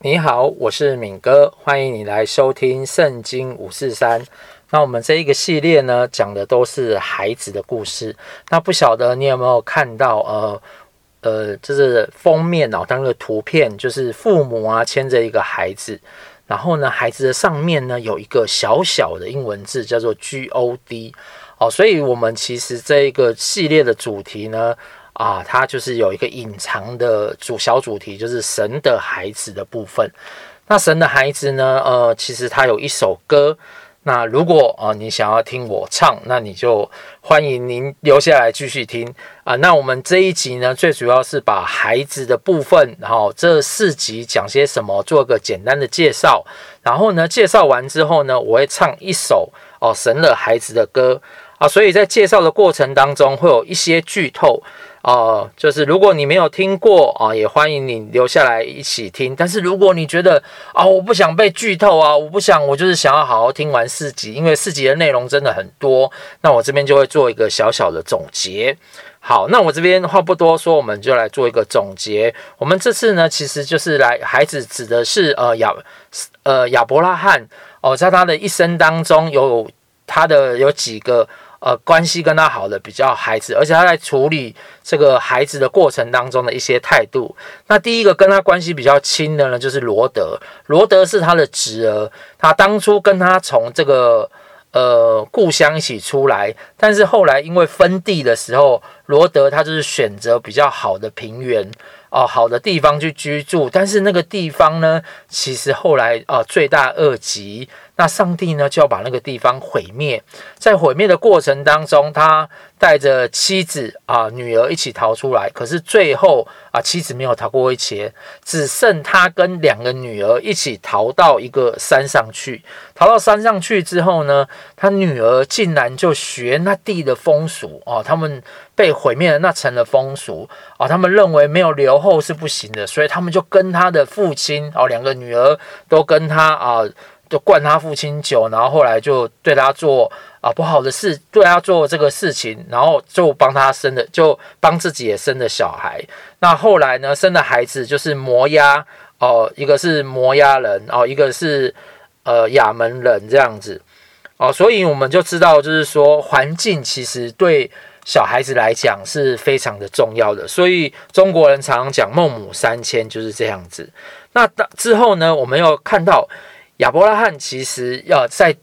你好，我是敏哥，欢迎你来收听《圣经五四三》。那我们这一个系列呢，讲的都是孩子的故事。那不晓得你有没有看到，呃呃，就是封面哦，当个图片，就是父母啊牵着一个孩子，然后呢，孩子的上面呢有一个小小的英文字，叫做 G O D 哦。所以，我们其实这一个系列的主题呢，啊，它就是有一个隐藏的主小主题，就是神的孩子的部分。那神的孩子呢，呃，其实它有一首歌。那如果啊、你想要听我唱，那你就欢迎您留下来继续听啊、那我们这一集呢，最主要是把孩子的部分，然后这四集讲些什么，做个简单的介绍。然后呢，介绍完之后呢，我会唱一首哦神的孩子的歌啊。所以在介绍的过程当中，会有一些剧透。哦、呃，就是如果你没有听过啊、也欢迎你留下来一起听。但是如果你觉得啊、我不想被剧透啊，我不想，我就是想要好好听完四集，因为四集的内容真的很多。那我这边就会做一个小小的总结。好，那我这边话不多说，我们就来做一个总结。我们这次呢，其实就是来孩子指的是呃亚呃亚伯拉罕哦、在他的一生当中有他的有几个。呃，关系跟他好的比较孩子，而且他在处理这个孩子的过程当中的一些态度。那第一个跟他关系比较亲的呢，就是罗德。罗德是他的侄儿，他当初跟他从这个呃故乡一起出来，但是后来因为分地的时候，罗德他就是选择比较好的平原哦、好的地方去居住。但是那个地方呢，其实后来啊、呃，罪大恶极。那上帝呢，就要把那个地方毁灭。在毁灭的过程当中，他带着妻子啊、女儿一起逃出来。可是最后啊，妻子没有逃过一劫，只剩他跟两个女儿一起逃到一个山上去。逃到山上去之后呢，他女儿竟然就学那地的风俗哦、啊，他们被毁灭了那城的风俗啊，他们认为没有留后是不行的，所以他们就跟他的父亲哦，两个女儿都跟他啊。就灌他父亲酒，然后后来就对他做啊不好的事，对他做这个事情，然后就帮他生的，就帮自己也生的小孩。那后来呢，生的孩子就是摩押哦，一个是摩押人哦，一个是呃亚门人这样子哦，所以我们就知道，就是说环境其实对小孩子来讲是非常的重要的。所以中国人常常讲孟母三迁就是这样子。那之后呢，我们又看到。亚伯拉罕其实要在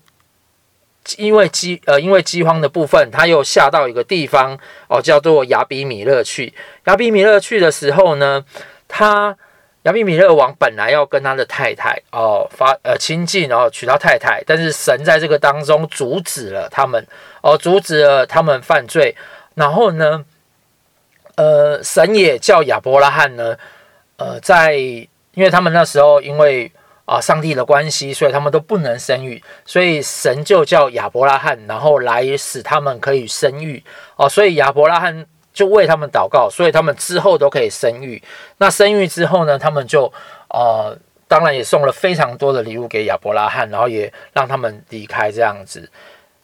因为饥呃因为饥荒的部分，他又下到一个地方哦，叫做亚比米勒去。亚比米勒去的时候呢，他亚比米勒王本来要跟他的太太哦发呃亲近，然后娶到太太，但是神在这个当中阻止了他们哦，阻止了他们犯罪。然后呢，呃，神也叫亚伯拉罕呢，呃，在因为他们那时候因为。啊，上帝的关系，所以他们都不能生育，所以神就叫亚伯拉罕，然后来使他们可以生育。哦，所以亚伯拉罕就为他们祷告，所以他们之后都可以生育。那生育之后呢，他们就呃，当然也送了非常多的礼物给亚伯拉罕，然后也让他们离开这样子。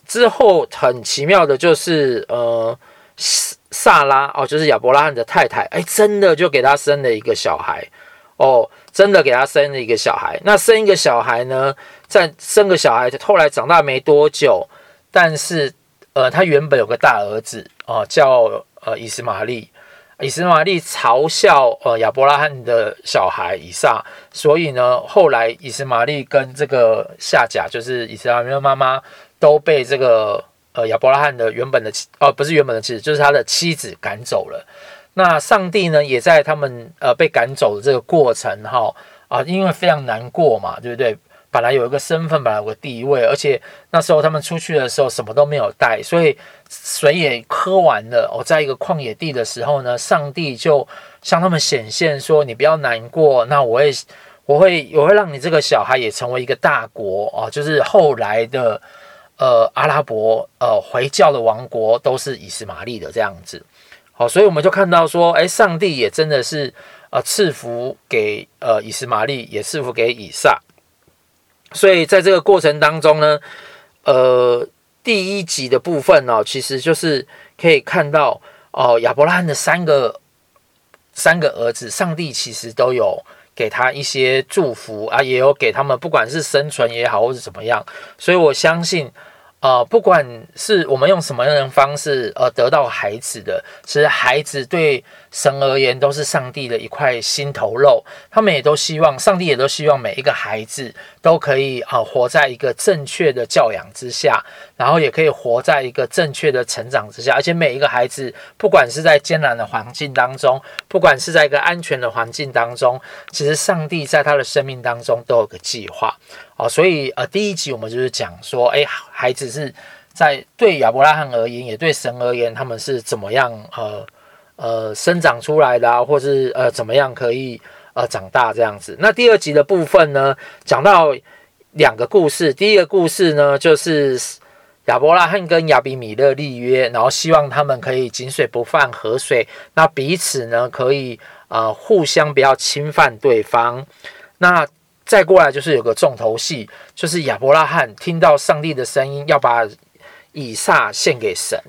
之后很奇妙的就是，呃，撒拉哦，就是亚伯拉罕的太太，哎，真的就给他生了一个小孩。哦，真的给他生了一个小孩。那生一个小孩呢？再生个小孩，后来长大没多久，但是呃，他原本有个大儿子哦、叫呃以斯玛利。以斯玛利嘲笑呃亚伯拉罕的小孩以撒，所以呢，后来以斯玛利跟这个夏甲，就是以实玛利的妈妈，都被这个呃亚伯拉罕的原本的妻哦、不是原本的妻子，就是他的妻子赶走了。那上帝呢，也在他们呃被赶走的这个过程哈啊，因为非常难过嘛，对不对？本来有一个身份，本来有个地位，而且那时候他们出去的时候什么都没有带，所以水也喝完了。哦，在一个旷野地的时候呢，上帝就向他们显现说：“你不要难过，那我会我会我会让你这个小孩也成为一个大国哦，就是后来的呃阿拉伯呃回教的王国都是以实玛利的这样子。”好，所以我们就看到说，哎，上帝也真的是呃赐福给呃以斯玛利，也赐福给以撒。所以在这个过程当中呢，呃，第一集的部分呢、哦，其实就是可以看到哦，亚伯拉罕的三个三个儿子，上帝其实都有给他一些祝福啊，也有给他们不管是生存也好，或是怎么样。所以我相信。啊，不管是我们用什么样的方式，呃，得到孩子的，其实孩子对神而言都是上帝的一块心头肉。他们也都希望，上帝也都希望每一个孩子都可以啊、活在一个正确的教养之下，然后也可以活在一个正确的成长之下。而且每一个孩子，不管是在艰难的环境当中，不管是在一个安全的环境当中，其实上帝在他的生命当中都有个计划。哦，所以呃，第一集我们就是讲说，哎，孩子是在对亚伯拉罕而言，也对神而言，他们是怎么样呃呃生长出来的啊，或是呃怎么样可以呃长大这样子。那第二集的部分呢，讲到两个故事。第一个故事呢，就是亚伯拉罕跟亚比米勒立约，然后希望他们可以井水不犯河水，那彼此呢可以呃互相不要侵犯对方。那再过来就是有个重头戏，就是亚伯拉罕听到上帝的声音，要把以撒献给神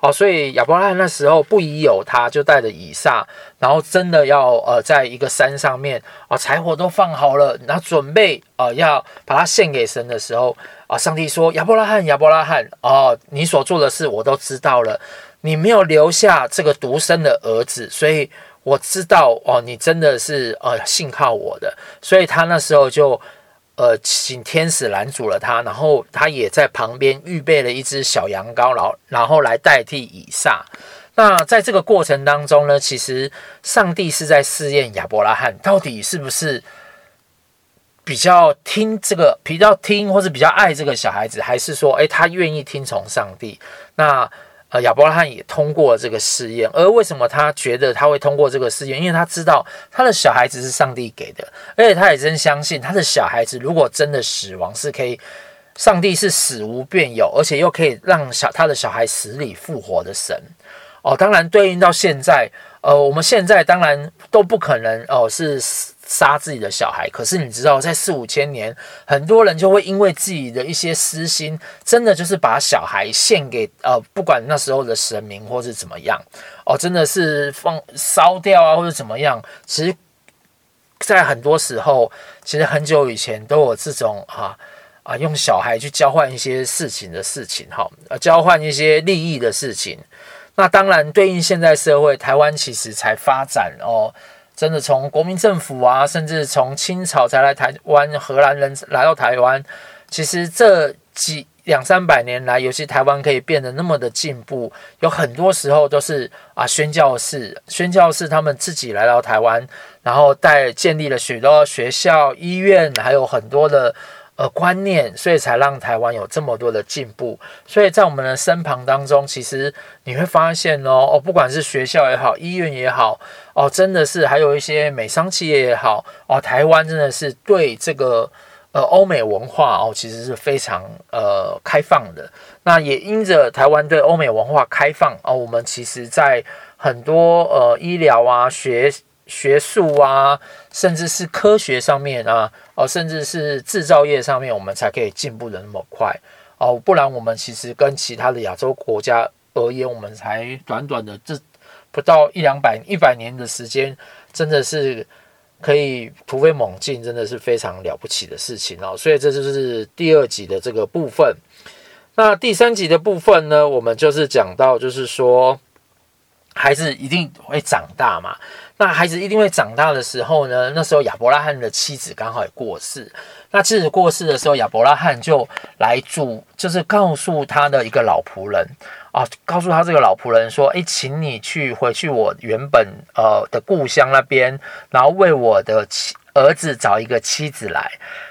哦，所以亚伯拉罕那时候不疑有他，就带着以撒，然后真的要呃，在一个山上面啊，柴火都放好了，然后准备呃要把它献给神的时候啊，上帝说：“亚伯拉罕，亚伯拉罕哦，你所做的事我都知道了，你没有留下这个独生的儿子，所以。”我知道哦，你真的是呃信靠我的，所以他那时候就呃请天使拦阻了他，然后他也在旁边预备了一只小羊羔，然后然后来代替以撒。那在这个过程当中呢，其实上帝是在试验亚伯拉罕到底是不是比较听这个，比较听或是比较爱这个小孩子，还是说诶他愿意听从上帝？那。呃，亚伯拉罕也通过了这个试验，而为什么他觉得他会通过这个试验？因为他知道他的小孩子是上帝给的，而且他也真相信他的小孩子如果真的死亡，是可以，上帝是死无变有，而且又可以让小他的小孩死里复活的神。哦，当然对应到现在，呃，我们现在当然都不可能哦，是。杀自己的小孩，可是你知道，在四五千年，很多人就会因为自己的一些私心，真的就是把小孩献给呃，不管那时候的神明或是怎么样哦，真的是放烧掉啊，或者怎么样。其实，在很多时候，其实很久以前都有这种啊啊，用小孩去交换一些事情的事情，哈，呃，交换一些利益的事情。那当然，对应现在社会，台湾其实才发展哦。真的从国民政府啊，甚至从清朝才来台湾，荷兰人来到台湾，其实这几两三百年来，尤其台湾可以变得那么的进步，有很多时候都是啊宣教士，宣教士他们自己来到台湾，然后带建立了许多学校、医院，还有很多的。呃，观念，所以才让台湾有这么多的进步。所以在我们的身旁当中，其实你会发现哦，哦，不管是学校也好，医院也好，哦，真的是还有一些美商企业也好，哦，台湾真的是对这个呃欧美文化哦，其实是非常呃开放的。那也因着台湾对欧美文化开放哦，我们其实在很多呃医疗啊学。学术啊，甚至是科学上面啊，哦，甚至是制造业上面，我们才可以进步的那么快哦。不然，我们其实跟其他的亚洲国家而言，我们才短短的这不到一两百、一百年的时间，真的是可以突飞猛进，真的是非常了不起的事情哦。所以，这就是第二集的这个部分。那第三集的部分呢，我们就是讲到，就是说，孩子一定会长大嘛。那孩子一定会长大的时候呢，那时候亚伯拉罕的妻子刚好也过世。那妻子过世的时候，亚伯拉罕就来住，就是告诉他的一个老仆人啊，告诉他这个老仆人说：“诶，请你去回去我原本呃的故乡那边，然后为我的妻儿子找一个妻子来。”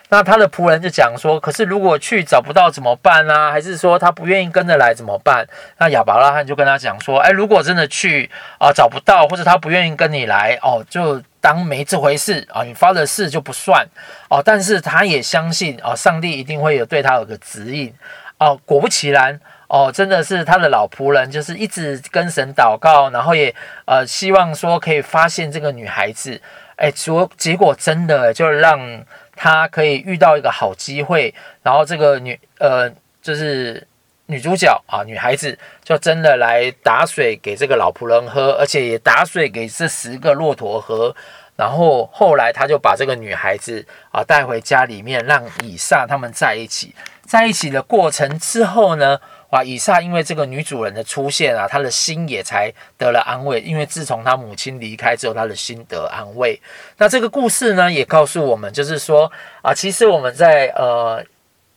那他的仆人就讲说：“可是如果去找不到怎么办啊？还是说他不愿意跟着来怎么办？”那亚伯拉罕就跟他讲说：“哎，如果真的去啊找不到，或者他不愿意跟你来哦，就当没这回事啊，你发的誓就不算哦。但是他也相信啊，上帝一定会有对他有个指引哦。果不其然哦，真的是他的老仆人，就是一直跟神祷告，然后也呃希望说可以发现这个女孩子。哎，结结果真的就让。他可以遇到一个好机会，然后这个女呃，就是女主角啊，女孩子就真的来打水给这个老仆人喝，而且也打水给这十个骆驼喝。然后后来他就把这个女孩子啊带回家里面，让以撒他们在一起。在一起的过程之后呢，啊，以撒因为这个女主人的出现啊，他的心也才得了安慰。因为自从他母亲离开之后，他的心得安慰。那这个故事呢，也告诉我们，就是说啊，其实我们在呃，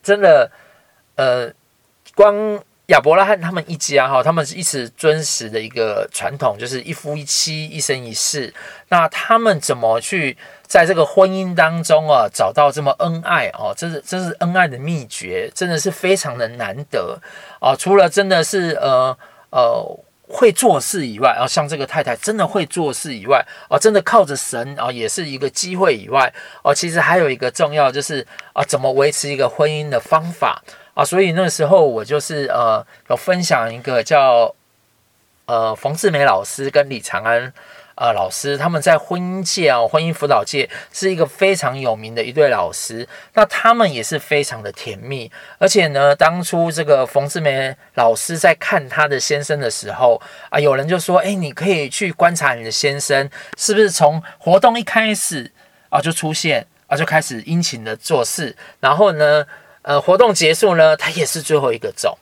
真的呃，光。亚伯拉罕他们一家哈，他们是一直遵守的一个传统，就是一夫一妻，一生一世。那他们怎么去在这个婚姻当中啊，找到这么恩爱哦？这是这是恩爱的秘诀，真的是非常的难得啊！除了真的是呃呃会做事以外，啊，像这个太太真的会做事以外，啊，真的靠着神啊，也是一个机会以外，哦，其实还有一个重要就是啊，怎么维持一个婚姻的方法。啊，所以那时候我就是呃，有分享一个叫呃冯志梅老师跟李长安呃老师，他们在婚姻界啊，婚姻辅导界是一个非常有名的一对老师。那他们也是非常的甜蜜，而且呢，当初这个冯志梅老师在看他的先生的时候啊，有人就说：“哎，你可以去观察你的先生是不是从活动一开始啊就出现啊，就开始殷勤的做事，然后呢。”呃，活动结束呢，他也是最后一个走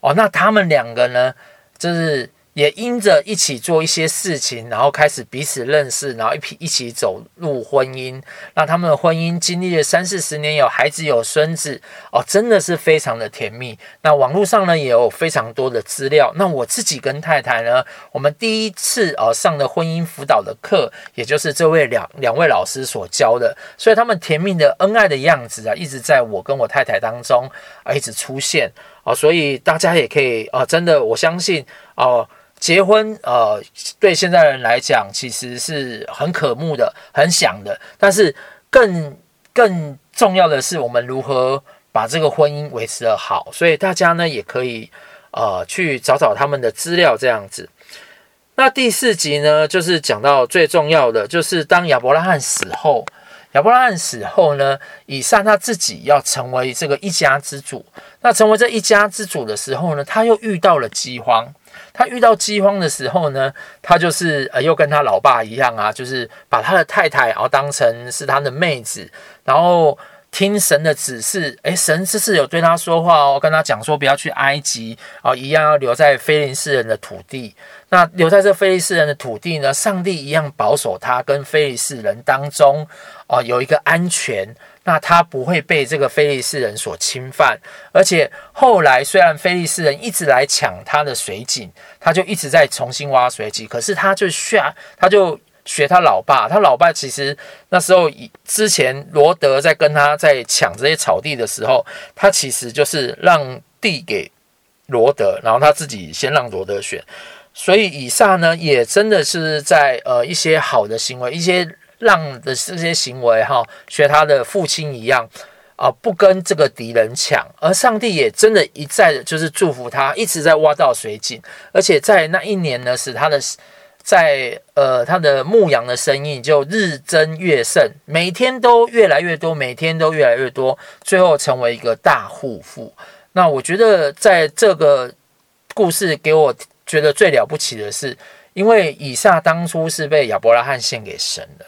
哦。那他们两个呢，就是。也因着一起做一些事情，然后开始彼此认识，然后一起一起走入婚姻。那他们的婚姻经历了三四十年，有孩子有孙子哦，真的是非常的甜蜜。那网络上呢也有非常多的资料。那我自己跟太太呢，我们第一次哦上的婚姻辅导的课，也就是这位两两位老师所教的，所以他们甜蜜的恩爱的样子啊，一直在我跟我太太当中啊一直出现哦。所以大家也可以啊，真的我相信哦。结婚，呃，对现在人来讲，其实是很渴慕的、很想的。但是更更重要的是，我们如何把这个婚姻维持得好。所以大家呢，也可以呃去找找他们的资料，这样子。那第四集呢，就是讲到最重要的，就是当亚伯拉罕死后，亚伯拉罕死后呢，以撒他自己要成为这个一家之主。那成为这一家之主的时候呢，他又遇到了饥荒。他遇到饥荒的时候呢，他就是呃，又跟他老爸一样啊，就是把他的太太然后当成是他的妹子，然后听神的指示，诶，神这次有对他说话哦，跟他讲说不要去埃及啊，一样要留在非利士人的土地。那留在这非利士人的土地呢，上帝一样保守他跟非利士人当中哦，有一个安全。那他不会被这个非利士人所侵犯，而且后来虽然非利士人一直来抢他的水井，他就一直在重新挖水井，可是他就学，他就学他老爸，他老爸其实那时候以之前罗德在跟他在抢这些草地的时候，他其实就是让地给罗德，然后他自己先让罗德选，所以以撒呢也真的是在呃一些好的行为一些。让的这些行为哈，学他的父亲一样啊，不跟这个敌人抢，而上帝也真的一再的就是祝福他，一直在挖到水井，而且在那一年呢，使他的在呃他的牧羊的生意就日增月盛，每天都越来越多，每天都越来越多，最后成为一个大户富。那我觉得在这个故事给我觉得最了不起的是，因为以撒当初是被亚伯拉罕献给神的。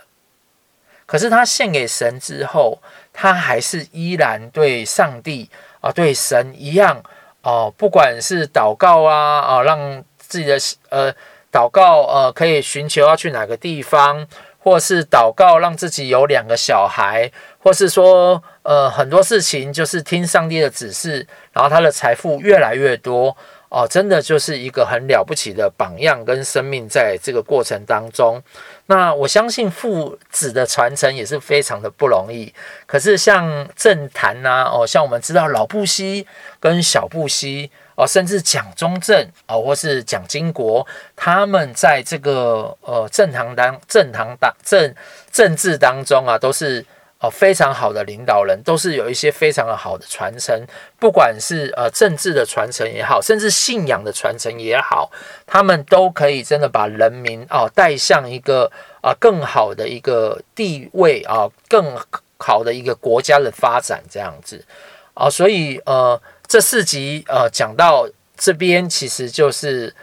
可是他献给神之后，他还是依然对上帝啊，对神一样哦、不管是祷告啊啊，让自己的呃祷告呃可以寻求要去哪个地方，或是祷告让自己有两个小孩，或是说呃很多事情就是听上帝的指示，然后他的财富越来越多。哦，真的就是一个很了不起的榜样跟生命，在这个过程当中，那我相信父子的传承也是非常的不容易。可是像政坛呐，哦，像我们知道老布希跟小布希，哦，甚至蒋中正哦，或是蒋经国，他们在这个呃政坛当政坛当政政治当中啊，都是。哦，非常好的领导人都是有一些非常好的传承，不管是呃政治的传承也好，甚至信仰的传承也好，他们都可以真的把人民哦带向一个啊、更好的一个地位啊、更好的一个国家的发展这样子。啊、所以呃这四集呃讲到这边，其实就是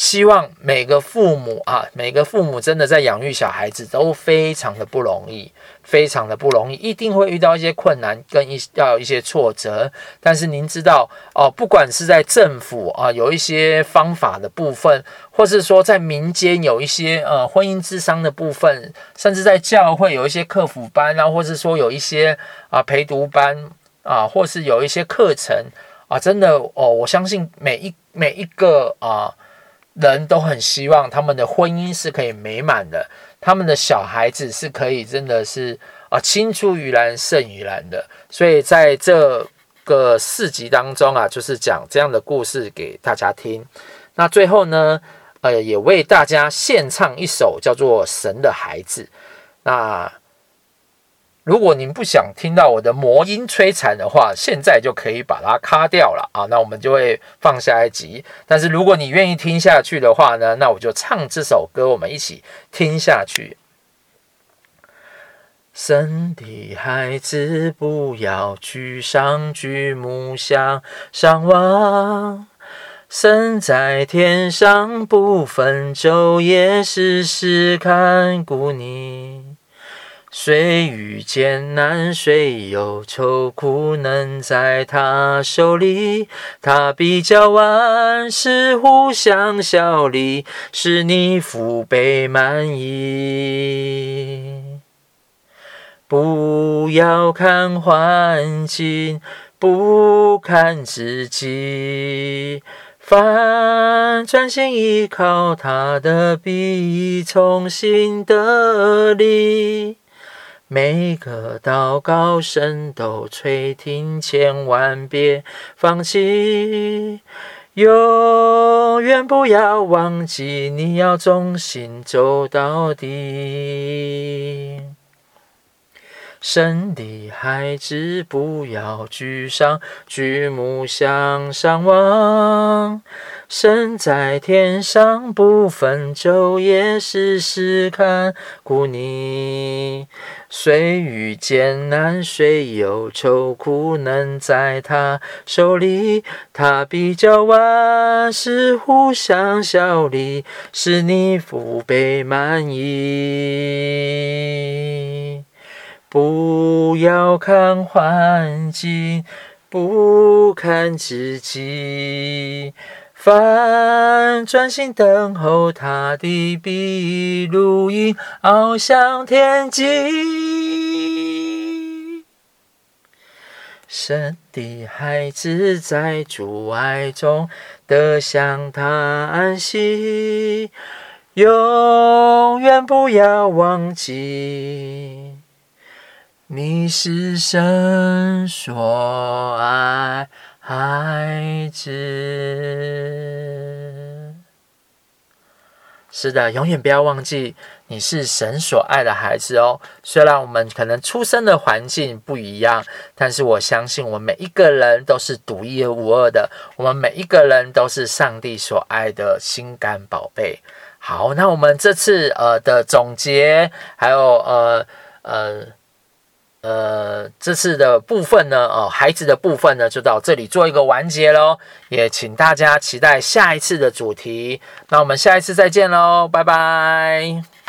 希望每个父母啊，每个父母真的在养育小孩子都非常的不容易，非常的不容易，一定会遇到一些困难跟一要有一些挫折。但是您知道哦，不管是在政府啊，有一些方法的部分，或是说在民间有一些呃婚姻智商的部分，甚至在教会有一些客服班啊，或是说有一些啊陪读班啊，或是有一些课程啊，真的哦，我相信每一每一个啊。人都很希望他们的婚姻是可以美满的，他们的小孩子是可以真的是啊青出于蓝胜于蓝的。所以在这个四集当中啊，就是讲这样的故事给大家听。那最后呢，呃，也为大家献唱一首叫做《神的孩子》。那。如果您不想听到我的魔音摧残的话，现在就可以把它卡掉了啊！那我们就会放下一集。但是如果你愿意听下去的话呢，那我就唱这首歌，我们一起听下去。神的孩子，不要去上，举目向上望。神在天上，不分昼夜，时时看顾你。虽遇艰难，虽有愁苦，能在他手里，他比较万事互相效力，使你福杯满溢。不要看环境，不看自己，凡专心依靠他的，必从心得力。每个祷告声都垂听，千万别放弃，永远不要忘记，你要忠心走到底。神的孩子，不要沮丧，举目向上望。神在天上，不分昼夜，时时看顾你。虽遇艰难，虽有愁苦，能在他手里，他比较万事互相效力，使你福杯满溢。不要看环境，不看自己。凡专心等候他的，笔录鹰翱翔天际。神的孩子在主爱中得享他安息，永远不要忘记，你是神所爱。孩子，是的，永远不要忘记你是神所爱的孩子哦。虽然我们可能出生的环境不一样，但是我相信我们每一个人都是独一无二的。我们每一个人都是上帝所爱的心肝宝贝。好，那我们这次呃的总结，还有呃呃。呃，这次的部分呢，哦，孩子的部分呢，就到这里做一个完结喽。也请大家期待下一次的主题。那我们下一次再见喽，拜拜。